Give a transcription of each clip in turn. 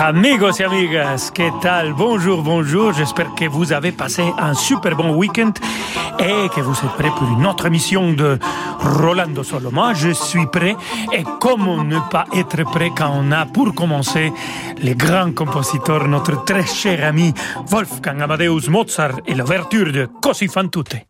Amigos et amigas, ¿qué tal? Bonjour, bonjour. J'espère que vous avez passé un super bon week-end et que vous êtes prêts pour une autre émission de Rolando Solo. Moi, je suis prêt. Et comment ne pas être prêt quand on a, pour commencer, les grands compositeurs, notre très cher ami Wolfgang Amadeus Mozart et l'ouverture de Così fan tutte.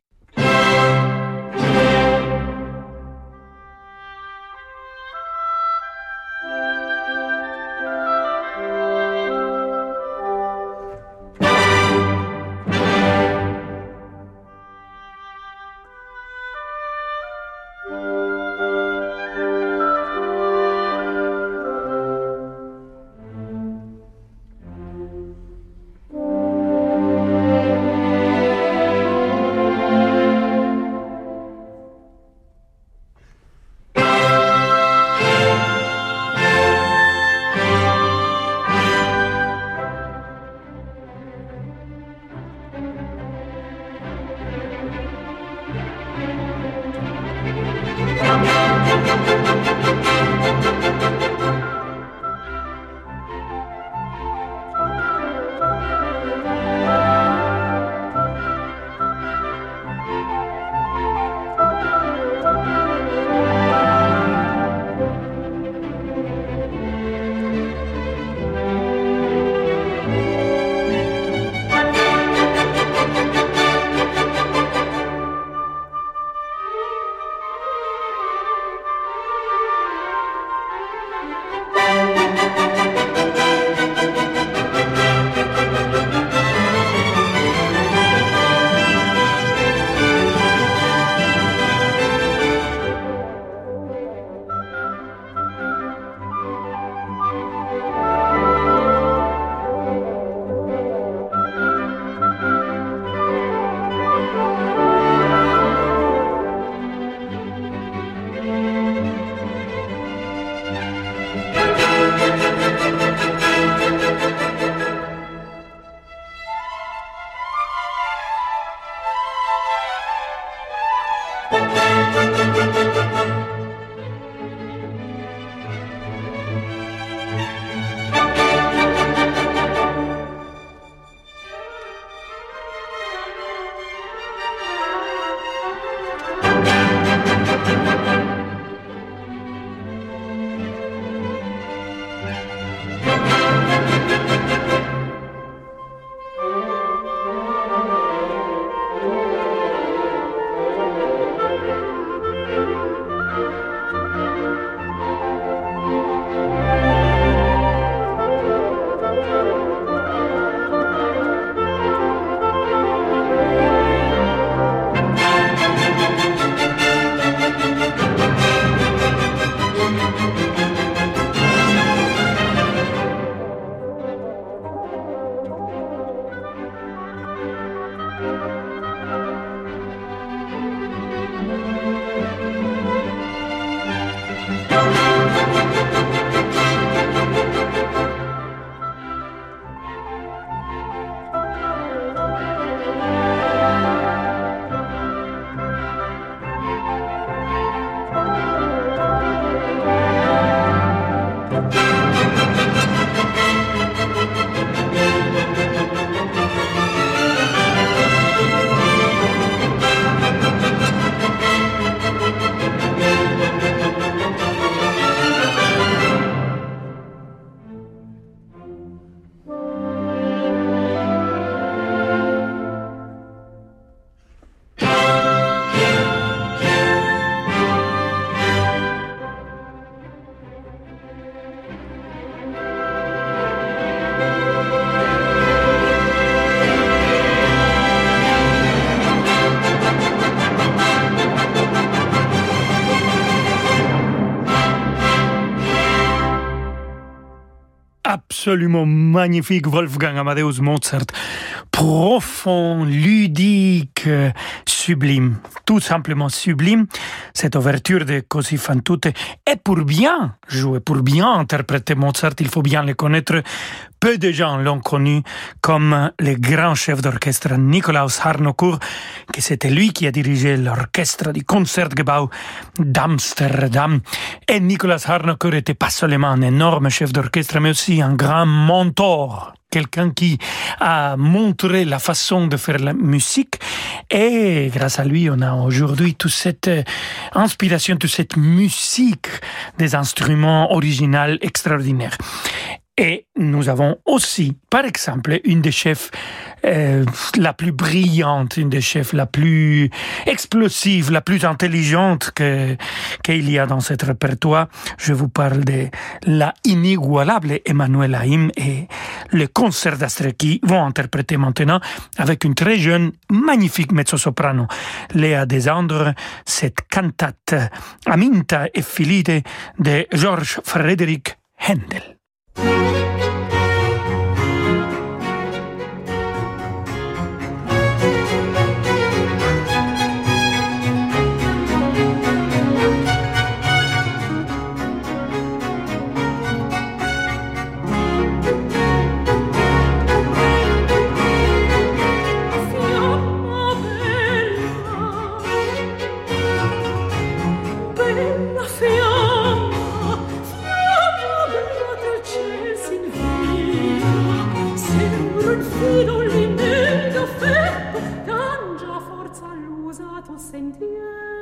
Absolument magnifique Wolfgang Amadeus Mozart. Profond, ludique, sublime. Tout simplement sublime. Cette ouverture de Così fan tutte. Et pour bien jouer, pour bien interpréter Mozart, il faut bien le connaître. Peu de gens l'ont connu comme le grand chef d'orchestre Nikolaus Harnoncourt, que c'était lui qui a dirigé l'orchestre du Concertgebouw d'Amsterdam. Et Nikolaus Harnoncourt était pas seulement un énorme chef d'orchestre, mais aussi un grand mentor quelqu'un qui a montré la façon de faire la musique et grâce à lui on a aujourd'hui toute cette inspiration, toute cette musique des instruments originaux extraordinaires. Et nous avons aussi, par exemple, une des chefs euh, la plus brillante, une des chefs la plus explosive, la plus intelligente que qu'il y a dans cet répertoire. Je vous parle de la inigualable Emmanuel Haïm et le concert d'Astre qui vont interpréter maintenant avec une très jeune, magnifique mezzo-soprano, Léa Desandre, cette cantate Aminta e Filide de Georges Frédéric Händel. in dir.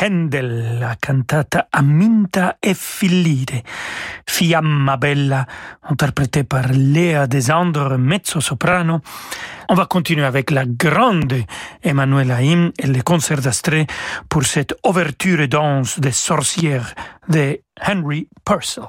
Handel, la cantata Aminta e Fillide, Fiamma Bella, interprétée par Léa Desandre, mezzo-soprano. On va continuer avec la grande Emmanuel Haïm et les concerts d'Astrée pour cette ouverture et danse des sorcières de Henry Purcell.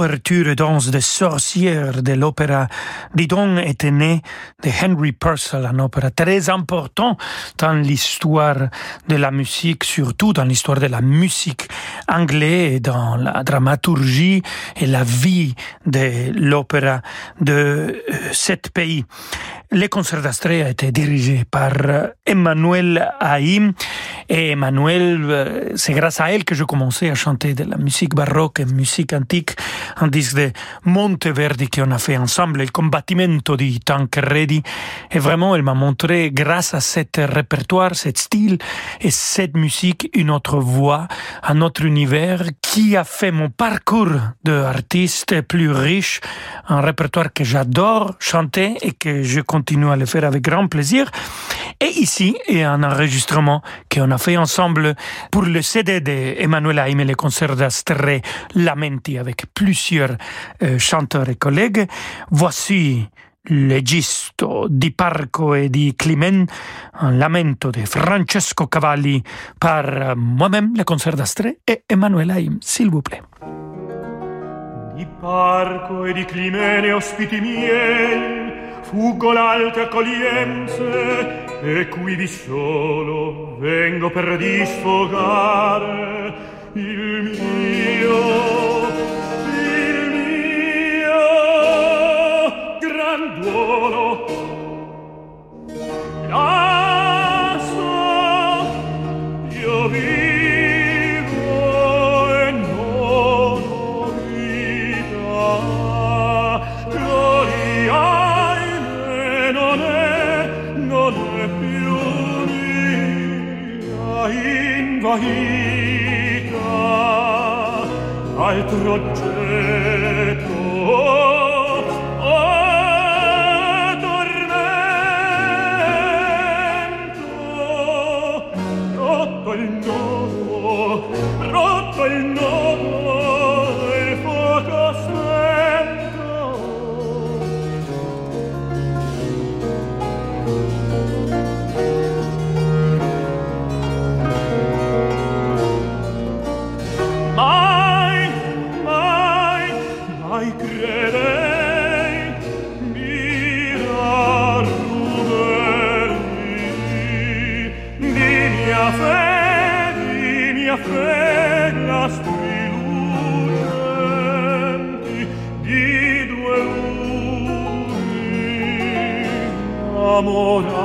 Ouverture danse des sorcières de l'opéra Didon était né de Henry Purcell, un opéra très important dans l'histoire de la musique, surtout dans l'histoire de la musique anglaise dans la dramaturgie et la vie de l'opéra de euh, cet pays. Le concert d'Astrée a été dirigé par euh, Emmanuel Haïm. Et Emmanuel, euh, c'est grâce à elle que je commençais à chanter de la musique baroque et musique antique, un disque de Monteverdi qu'on a fait ensemble, il combattimento di Tancredi. Et vraiment, elle m'a montré, grâce à cet répertoire, cet style et cette musique, une autre voix, un autre univers qui a fait mon parcours d'artiste plus riche, un répertoire que j'adore chanter et que je continue à le faire avec grand plaisir. Et ici, il y a un enregistrement qu'on a fait ensemble pour le CD d'Emmanuel Haïm et le concert d'Astré Lamenti avec plusieurs euh, chanteurs et collègues. Voici L'Egisto di Parco e di Climent, un lamento de Francesco Cavalli par moi-même, le concert d'Astré et Emmanuel Haïm, s'il vous plaît. Di Parco e di fuggo l'alte accoglienze e qui vi solo vengo per disfogare il mio duolo la io vivo invaita altro oggetto amor.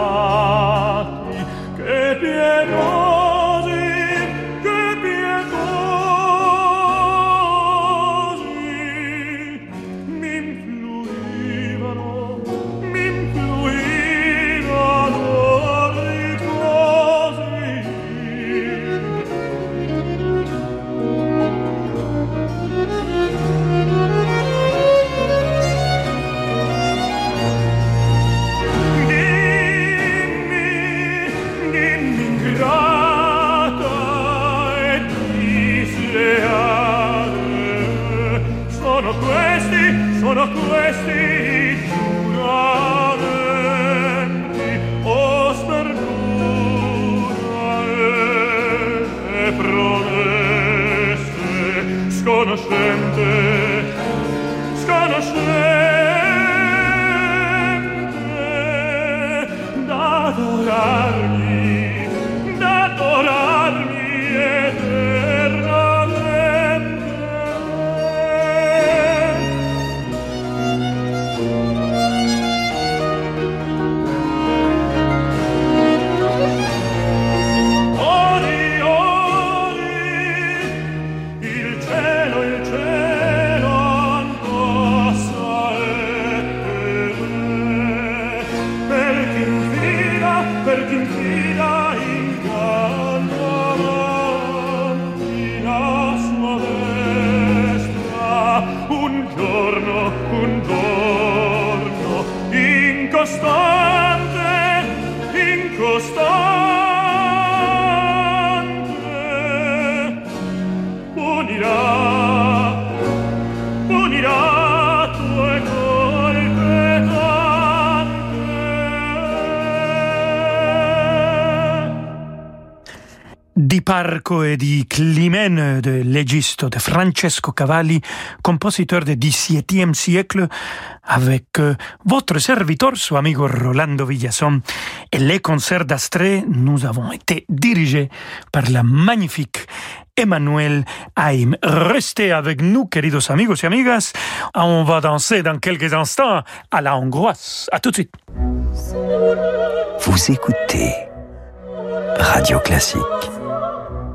sono questi, sono questi i giuramenti, o sperdura e, e promesse sconoscente, sconoscente da adorare. Parco et di Climene de l'Egisto de Francesco Cavalli, compositeur du XVIIe siècle, avec euh, votre serviteur, son amigo Rolando Villason. Et les concerts d'Astrée, nous avons été dirigés par la magnifique Emmanuel Haim. Restez avec nous, queridos amigos et amigas. On va danser dans quelques instants à la hongroise. À tout de suite. Vous écoutez Radio Classique.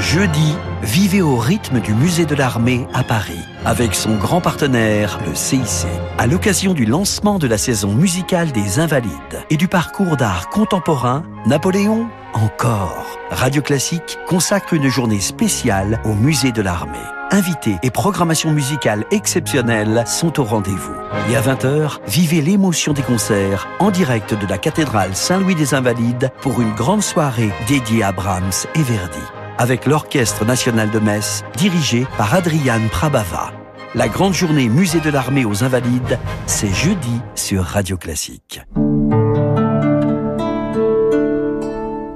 Jeudi, vivez au rythme du musée de l'armée à Paris, avec son grand partenaire, le CIC, à l'occasion du lancement de la saison musicale des Invalides et du parcours d'art contemporain, Napoléon encore. Radio Classique consacre une journée spéciale au musée de l'armée. Invités et programmation musicale exceptionnelle sont au rendez-vous. Et à 20h, vivez l'émotion des concerts en direct de la cathédrale Saint-Louis des Invalides pour une grande soirée dédiée à Brahms et Verdi avec l'Orchestre national de Metz, dirigé par Adriane Prabava. La grande journée Musée de l'armée aux Invalides, c'est jeudi sur Radio Classique.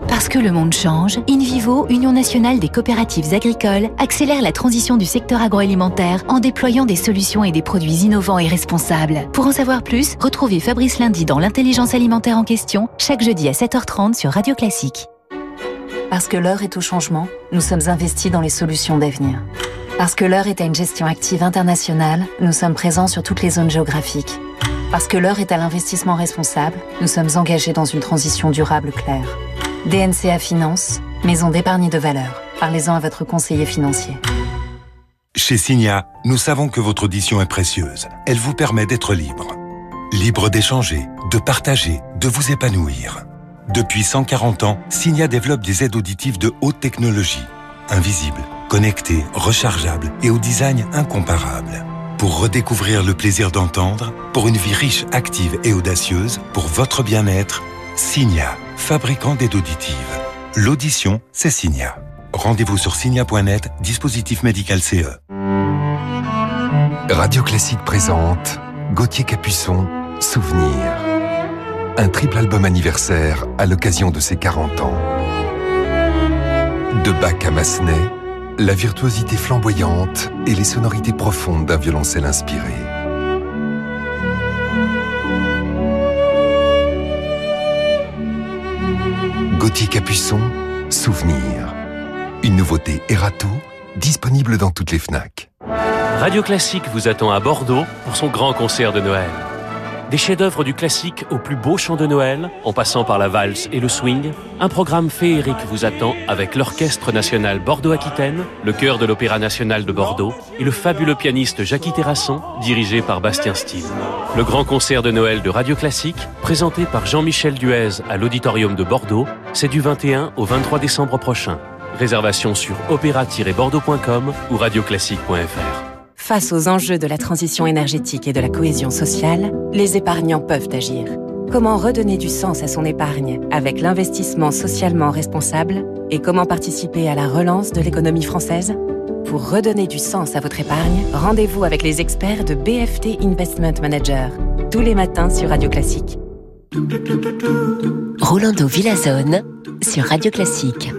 Parce que le monde change, InVivo, Union nationale des coopératives agricoles, accélère la transition du secteur agroalimentaire en déployant des solutions et des produits innovants et responsables. Pour en savoir plus, retrouvez Fabrice Lundi dans l'intelligence alimentaire en question, chaque jeudi à 7h30 sur Radio Classique. Parce que l'heure est au changement, nous sommes investis dans les solutions d'avenir. Parce que l'heure est à une gestion active internationale, nous sommes présents sur toutes les zones géographiques. Parce que l'heure est à l'investissement responsable, nous sommes engagés dans une transition durable claire. DNCA Finance, maison d'épargne de valeur. Parlez-en à votre conseiller financier. Chez Signa, nous savons que votre audition est précieuse. Elle vous permet d'être libre. Libre d'échanger, de partager, de vous épanouir. Depuis 140 ans, Signia développe des aides auditives de haute technologie, invisibles, connectées, rechargeables et au design incomparable. Pour redécouvrir le plaisir d'entendre, pour une vie riche, active et audacieuse, pour votre bien-être, Signia, fabricant d'aides auditives. L'audition, c'est Signia. Rendez-vous sur signia.net, dispositif médical CE. Radio Classique présente Gauthier Capuçon, Souvenir un triple album anniversaire à l'occasion de ses 40 ans. De Bach à Massenet, la virtuosité flamboyante et les sonorités profondes d'un violoncelle inspiré. Gauthier Capuçon, Souvenir. Une nouveauté Erato, disponible dans toutes les FNAC. Radio Classique vous attend à Bordeaux pour son grand concert de Noël. Des chefs-d'œuvre du classique au plus beau chant de Noël, en passant par la valse et le swing, un programme féerique vous attend avec l'Orchestre national Bordeaux-Aquitaine, le chœur de l'Opéra national de Bordeaux et le fabuleux pianiste Jackie Terrasson, dirigé par Bastien Steele. Le grand concert de Noël de Radio Classique, présenté par Jean-Michel Duez à l'Auditorium de Bordeaux, c'est du 21 au 23 décembre prochain. Réservation sur opéra-bordeaux.com ou radioclassique.fr. Face aux enjeux de la transition énergétique et de la cohésion sociale, les épargnants peuvent agir. Comment redonner du sens à son épargne avec l'investissement socialement responsable et comment participer à la relance de l'économie française? Pour redonner du sens à votre épargne, rendez-vous avec les experts de BFT Investment Manager tous les matins sur Radio Classique. Rolando Villazone sur Radio Classique.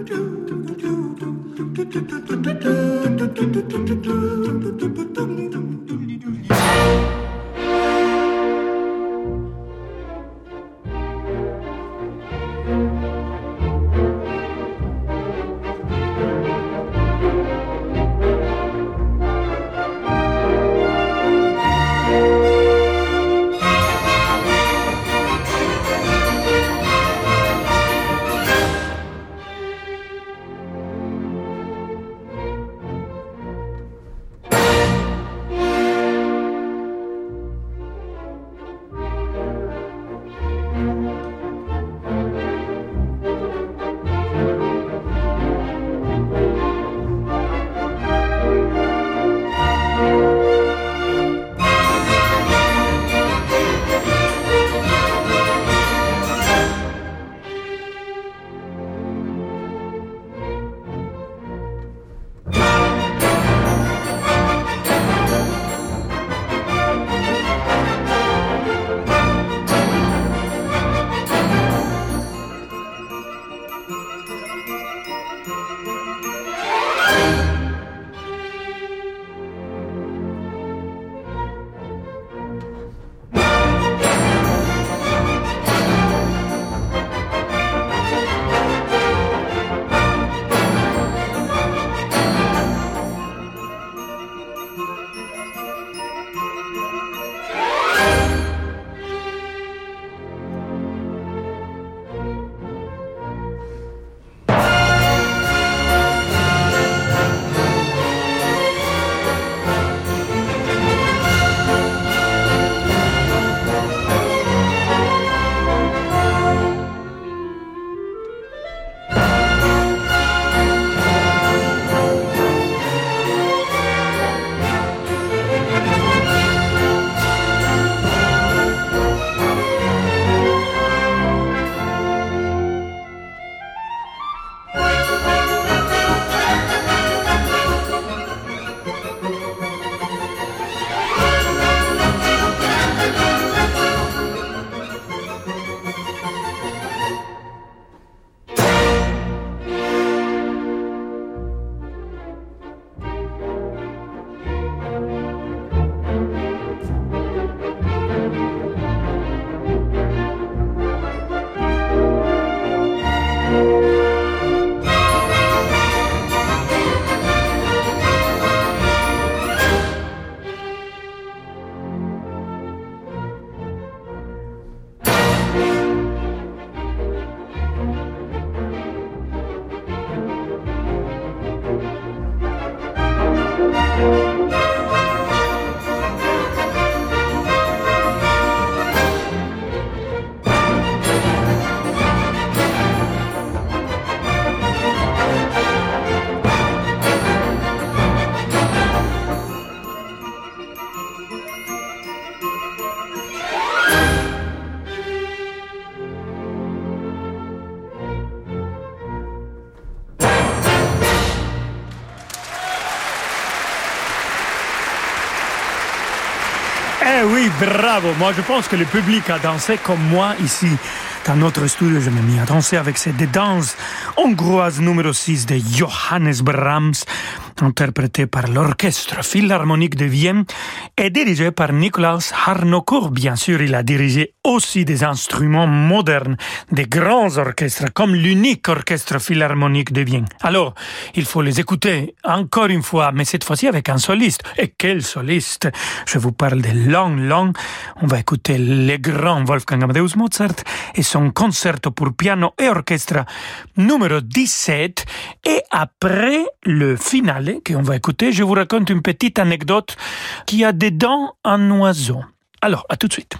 Bravo. Moi, je pense que le public a dansé comme moi ici. Dans notre studio, je me mis à danser avec cette danse hongroise numéro 6 de Johannes Brahms, interprétée par l'Orchestre Philharmonique de Vienne et dirigée par Nikolaus Harnoncourt. Bien sûr, il a dirigé aussi des instruments modernes, des grands orchestres, comme l'unique orchestre philharmonique de Vienne. Alors, il faut les écouter encore une fois, mais cette fois-ci avec un soliste. Et quel soliste? Je vous parle de Long Long. On va écouter le grand Wolfgang Amadeus Mozart et son concerto pour piano et orchestre numéro 17. Et après le finale qu'on va écouter, je vous raconte une petite anecdote qui a dedans un oiseau. Alors, à tout de suite.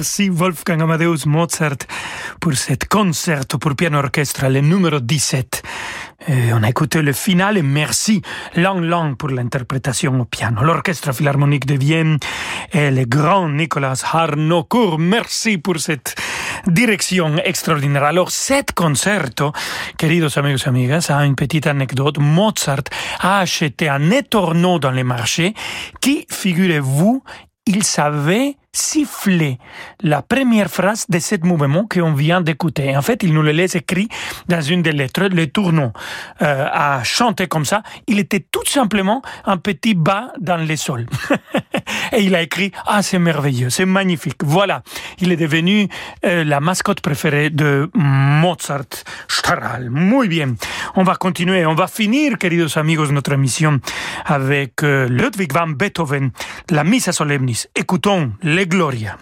Merci Wolfgang Amadeus Mozart pour cette concerto pour piano orchestre, le numéro 17. Et on a écouté le final et merci Lang Lang pour l'interprétation au piano. L'Orchestre Philharmonique de Vienne et le grand Nicolas Harnoncourt, merci pour cette direction extraordinaire. Alors, cet concerto, queridos amigos y amigas, a une petite anecdote. Mozart a acheté un étorneau dans les marchés qui, figurez-vous, il savait siffler la première phrase de ce mouvement qu'on vient d'écouter. En fait, il nous le laisse écrit dans une des lettres, le tournon euh, à chanter comme ça. Il était tout simplement un petit bas dans le sol. Et il a écrit Ah, c'est merveilleux, c'est magnifique. Voilà, il est devenu euh, la mascotte préférée de Mozart Strahl. Muy bien. On va continuer, on va finir, queridos amigos, notre émission avec euh, Ludwig van Beethoven, la Missa Solemnis. Écoutons le Gloria.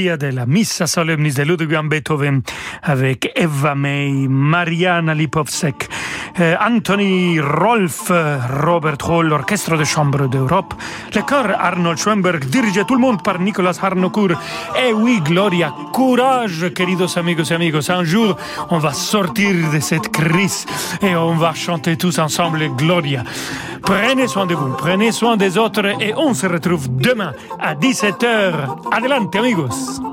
Gloria de la Missa Solemnis de Ludwig van Beethoven avec Eva May, Mariana Lipovsek, euh, Anthony Rolf, Robert Hall, l'Orchestre de Chambre d'Europe, le chœur Arnold Schoenberg, dirigé tout le monde par Nicolas Harnoncourt. Et oui, Gloria, courage, queridos amigos et amigos. Un jour, on va sortir de cette crise et on va chanter tous ensemble Gloria. Prenez soin de vous, prenez soin des autres et on se retrouve demain à 17h. Adelante, amigos.